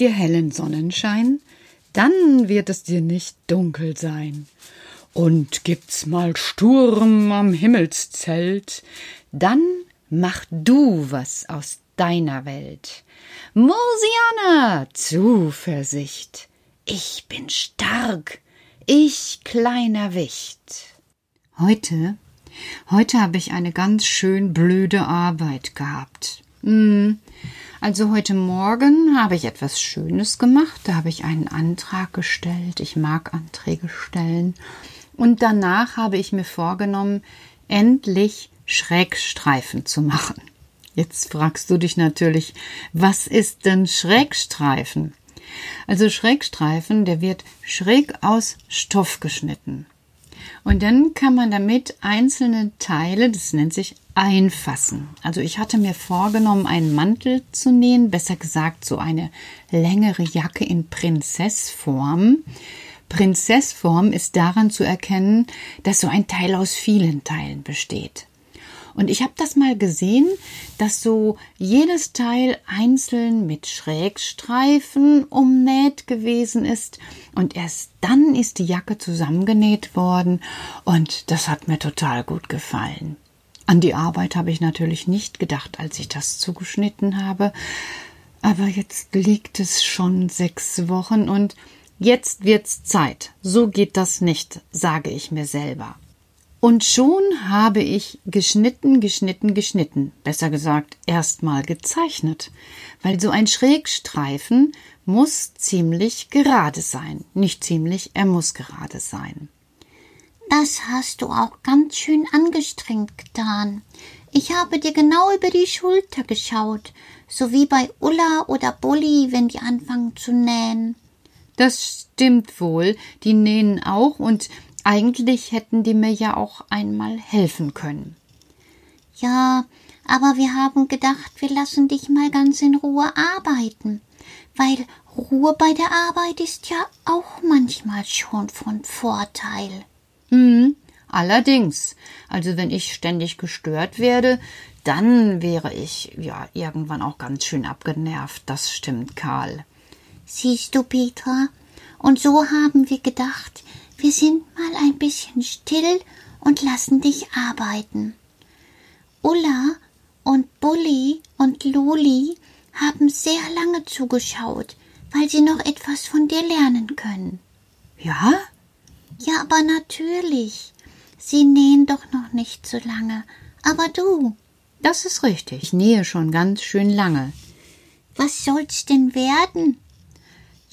dir hellen Sonnenschein, dann wird es dir nicht dunkel sein. Und gibt's mal Sturm am Himmelszelt, dann mach du was aus deiner Welt. Mosiana, Zuversicht, ich bin stark, ich kleiner Wicht. Heute, heute habe ich eine ganz schön blöde Arbeit gehabt. Hm, also heute Morgen habe ich etwas Schönes gemacht. Da habe ich einen Antrag gestellt. Ich mag Anträge stellen. Und danach habe ich mir vorgenommen, endlich Schrägstreifen zu machen. Jetzt fragst du dich natürlich, was ist denn Schrägstreifen? Also Schrägstreifen, der wird schräg aus Stoff geschnitten. Und dann kann man damit einzelne Teile, das nennt sich einfassen. Also ich hatte mir vorgenommen, einen Mantel zu nähen, besser gesagt so eine längere Jacke in Prinzessform. Prinzessform ist daran zu erkennen, dass so ein Teil aus vielen Teilen besteht. Und ich habe das mal gesehen, dass so jedes Teil einzeln mit Schrägstreifen umnäht gewesen ist und erst dann ist die Jacke zusammengenäht worden und das hat mir total gut gefallen. An die Arbeit habe ich natürlich nicht gedacht, als ich das zugeschnitten habe, aber jetzt liegt es schon sechs Wochen und jetzt wird's Zeit. So geht das nicht, sage ich mir selber. Und schon habe ich geschnitten, geschnitten, geschnitten. Besser gesagt, erstmal gezeichnet. Weil so ein Schrägstreifen muss ziemlich gerade sein. Nicht ziemlich, er muss gerade sein. Das hast du auch ganz schön angestrengt getan. Ich habe dir genau über die Schulter geschaut, so wie bei Ulla oder Bulli, wenn die anfangen zu nähen. Das stimmt wohl, die nähen auch, und eigentlich hätten die mir ja auch einmal helfen können. Ja, aber wir haben gedacht, wir lassen dich mal ganz in Ruhe arbeiten, weil Ruhe bei der Arbeit ist ja auch manchmal schon von Vorteil. Hm, allerdings. Also wenn ich ständig gestört werde, dann wäre ich ja irgendwann auch ganz schön abgenervt. Das stimmt, Karl. Siehst du, Petra? Und so haben wir gedacht, wir sind mal ein bisschen still und lassen dich arbeiten. Ulla und Bulli und Luli haben sehr lange zugeschaut, weil sie noch etwas von dir lernen können. Ja? Ja, aber natürlich. Sie nähen doch noch nicht so lange. Aber du. Das ist richtig. Ich nähe schon ganz schön lange. Was soll's denn werden?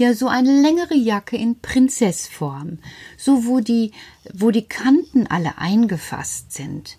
ja so eine längere Jacke in Prinzessform, so wo die, wo die Kanten alle eingefasst sind.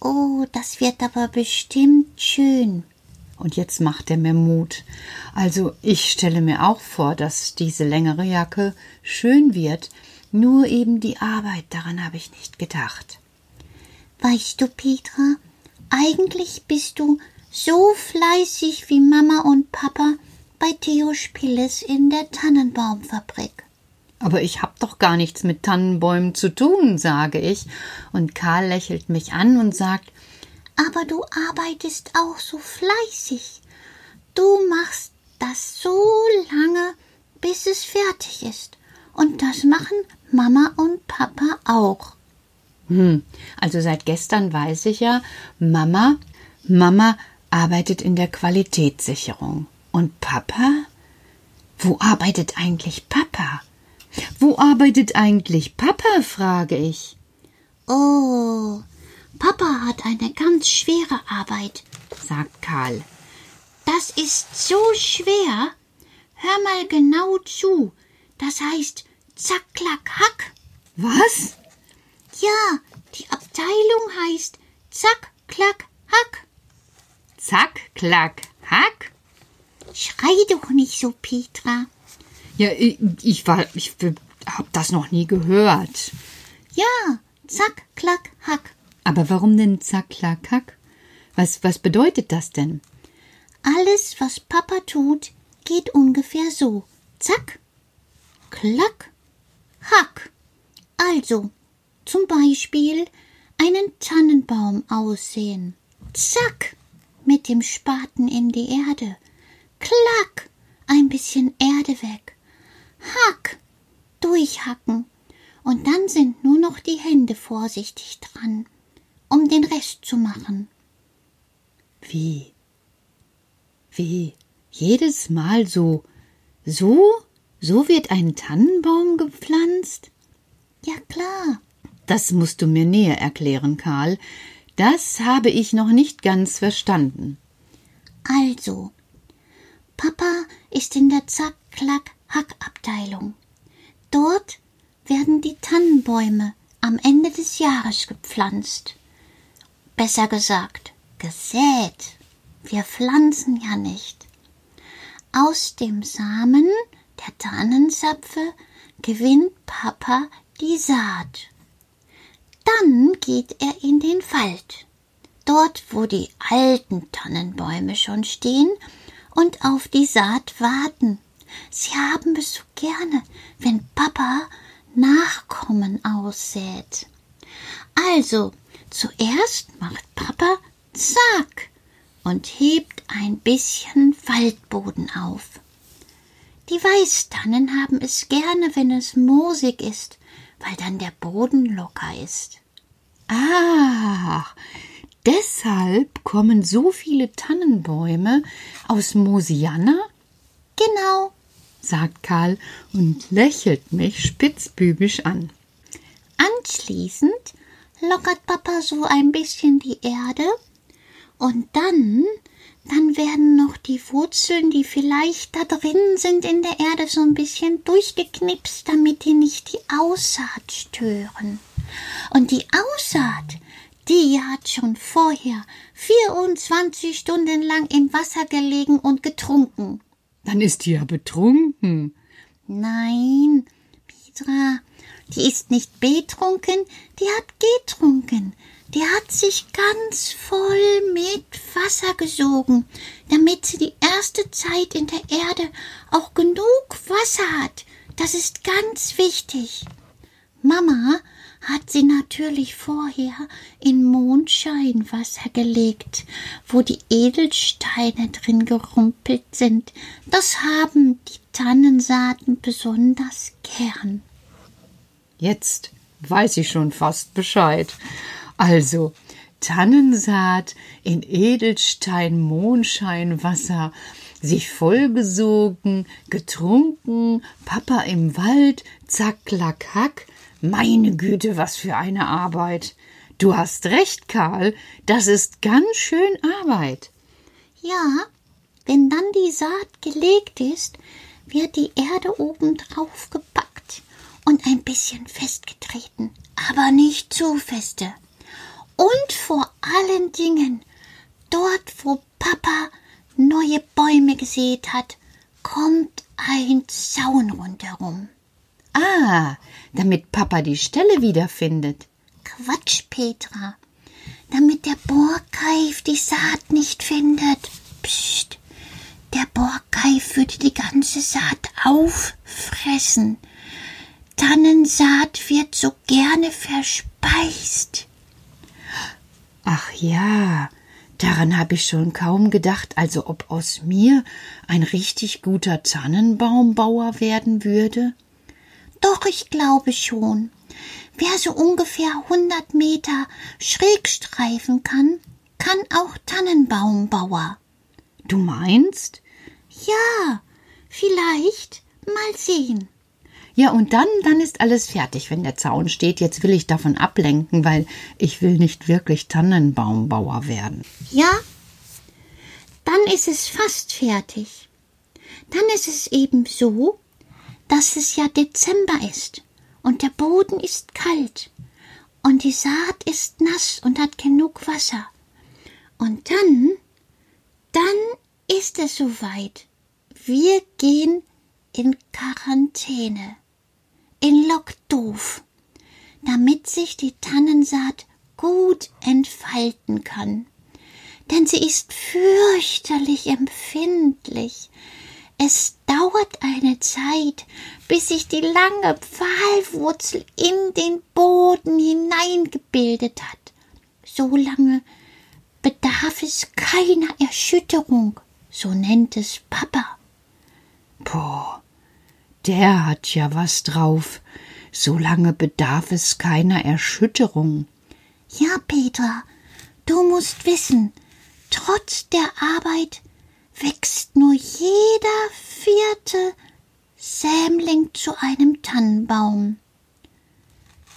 Oh, das wird aber bestimmt schön. Und jetzt macht er mir Mut. Also ich stelle mir auch vor, dass diese längere Jacke schön wird, nur eben die Arbeit, daran habe ich nicht gedacht. Weißt du, Petra, eigentlich bist du so fleißig wie Mama und Papa, bei Theo Spilles in der Tannenbaumfabrik. Aber ich hab doch gar nichts mit Tannenbäumen zu tun, sage ich, und Karl lächelt mich an und sagt Aber du arbeitest auch so fleißig. Du machst das so lange, bis es fertig ist. Und das machen Mama und Papa auch. Hm, also seit gestern weiß ich ja, Mama, Mama arbeitet in der Qualitätssicherung. Und Papa? Wo arbeitet eigentlich Papa? Wo arbeitet eigentlich Papa? frage ich. Oh, Papa hat eine ganz schwere Arbeit, sagt Karl. Das ist so schwer. Hör mal genau zu. Das heißt Zack, Klack, Hack. Was? Ja, die Abteilung heißt Zack, Klack, Hack. Zack, Klack, Hack? Schrei doch nicht so, Petra. Ja, ich, ich war, ich hab das noch nie gehört. Ja, zack, klack, hack. Aber warum denn zack, klack, hack? Was, was bedeutet das denn? Alles, was Papa tut, geht ungefähr so. Zack, klack, hack. Also, zum Beispiel einen Tannenbaum aussehen. Zack, mit dem Spaten in die Erde klack, ein bisschen Erde weg. Hack, durchhacken. Und dann sind nur noch die Hände vorsichtig dran, um den Rest zu machen. Wie? Wie? Jedes Mal so, so, so wird ein Tannenbaum gepflanzt? Ja klar. Das musst du mir näher erklären, Karl. Das habe ich noch nicht ganz verstanden. Also, Papa ist in der Zack-Klack-Hack-Abteilung. Dort werden die Tannenbäume am Ende des Jahres gepflanzt. Besser gesagt, gesät. Wir pflanzen ja nicht. Aus dem Samen Tannenzapfe gewinnt Papa die Saat. Dann geht er in den Wald, dort wo die alten Tannenbäume schon stehen und auf die Saat warten. Sie haben es so gerne, wenn Papa Nachkommen aussät. Also, zuerst macht Papa Zack und hebt ein bisschen Waldboden auf. Die Weißtannen haben es gerne, wenn es moosig ist, weil dann der Boden locker ist. Ach, deshalb kommen so viele Tannenbäume aus Mosianna? Genau, sagt Karl und lächelt mich spitzbübisch an. Anschließend lockert Papa so ein bisschen die Erde und dann dann werden noch die Wurzeln, die vielleicht da drin sind in der Erde, so ein bisschen durchgeknipst, damit die nicht die Aussaat stören. Und die Aussaat, die hat schon vorher 24 Stunden lang im Wasser gelegen und getrunken. Dann ist die ja betrunken. Nein, Petra, die ist nicht betrunken, die hat getrunken die hat sich ganz voll mit Wasser gesogen, damit sie die erste Zeit in der Erde auch genug Wasser hat. Das ist ganz wichtig. Mama hat sie natürlich vorher in Mondscheinwasser gelegt, wo die Edelsteine drin gerumpelt sind. Das haben die Tannensaaten besonders gern. Jetzt weiß ich schon fast Bescheid. Also Tannensaat in Edelstein, Mondschein, Wasser, sich vollgesogen, getrunken, Papa im Wald, zack, klack, hack. Meine Güte, was für eine Arbeit. Du hast recht, Karl, das ist ganz schön Arbeit. Ja, wenn dann die Saat gelegt ist, wird die Erde oben drauf gepackt und ein bisschen festgetreten, aber nicht zu feste. Und vor allen Dingen, dort wo Papa neue Bäume gesät hat, kommt ein Zaun rundherum. Ah, damit Papa die Stelle wiederfindet. Quatsch, Petra. Damit der Borkeif die Saat nicht findet. Psst. Der Borkeif würde die ganze Saat auffressen. Tannensaat wird so gerne verspeist. Ach ja, daran habe ich schon kaum gedacht, also ob aus mir ein richtig guter Tannenbaumbauer werden würde. Doch, ich glaube schon. Wer so ungefähr hundert Meter schräg streifen kann, kann auch Tannenbaumbauer. Du meinst? Ja, vielleicht mal sehen. Ja, und dann, dann ist alles fertig, wenn der Zaun steht. Jetzt will ich davon ablenken, weil ich will nicht wirklich Tannenbaumbauer werden. Ja, dann ist es fast fertig. Dann ist es eben so, dass es ja Dezember ist und der Boden ist kalt und die Saat ist nass und hat genug Wasser. Und dann, dann ist es soweit. Wir gehen in Quarantäne in Lockdoof, damit sich die Tannensaat gut entfalten kann. Denn sie ist fürchterlich empfindlich. Es dauert eine Zeit, bis sich die lange Pfahlwurzel in den Boden hineingebildet hat. So lange bedarf es keiner Erschütterung, so nennt es Papa. Boah, der hat ja was drauf. So lange bedarf es keiner Erschütterung. Ja, Petra, du musst wissen, trotz der Arbeit wächst nur jeder vierte Sämling zu einem Tannenbaum.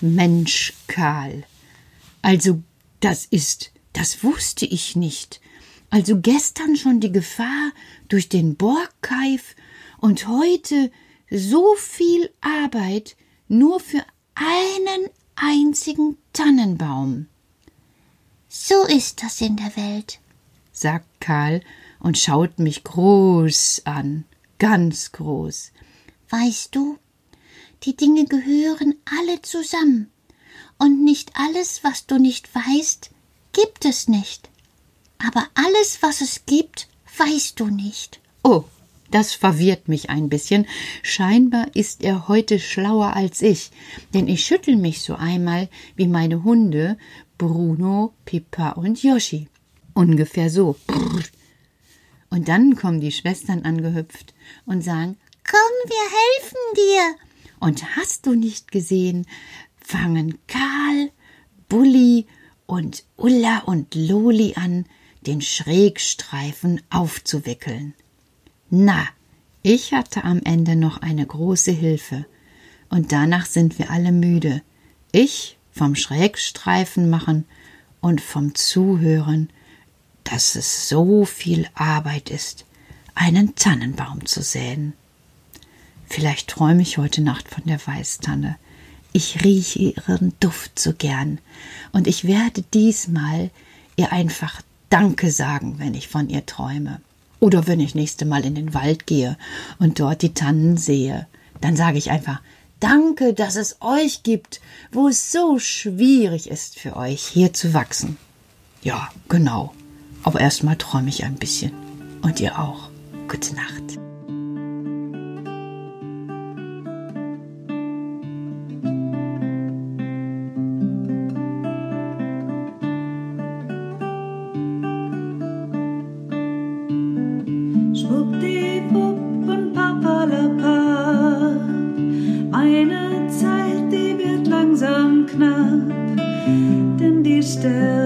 Mensch, Karl. Also, das ist, das wusste ich nicht. Also gestern schon die Gefahr durch den Borgkeif und heute so viel Arbeit nur für einen einzigen Tannenbaum. So ist das in der Welt, sagt Karl und schaut mich groß an, ganz groß. Weißt du, die Dinge gehören alle zusammen, und nicht alles, was du nicht weißt, gibt es nicht. Aber alles, was es gibt, weißt du nicht. Oh, das verwirrt mich ein bisschen. Scheinbar ist er heute schlauer als ich, denn ich schüttel mich so einmal wie meine Hunde Bruno, Pippa und Yoshi. Ungefähr so. Und dann kommen die Schwestern angehüpft und sagen Komm, wir helfen dir. Und hast du nicht gesehen, fangen Karl, Bulli und Ulla und Loli an, den Schrägstreifen aufzuwickeln. Na, ich hatte am Ende noch eine große Hilfe, und danach sind wir alle müde. Ich vom Schrägstreifen machen und vom Zuhören, dass es so viel Arbeit ist, einen Tannenbaum zu säen. Vielleicht träume ich heute Nacht von der Weißtanne. Ich rieche ihren Duft so gern, und ich werde diesmal ihr einfach Danke sagen, wenn ich von ihr träume. Oder wenn ich nächste Mal in den Wald gehe und dort die Tannen sehe, dann sage ich einfach Danke, dass es euch gibt, wo es so schwierig ist für euch, hier zu wachsen. Ja, genau. Aber erstmal träume ich ein bisschen. Und ihr auch. Gute Nacht. Morgen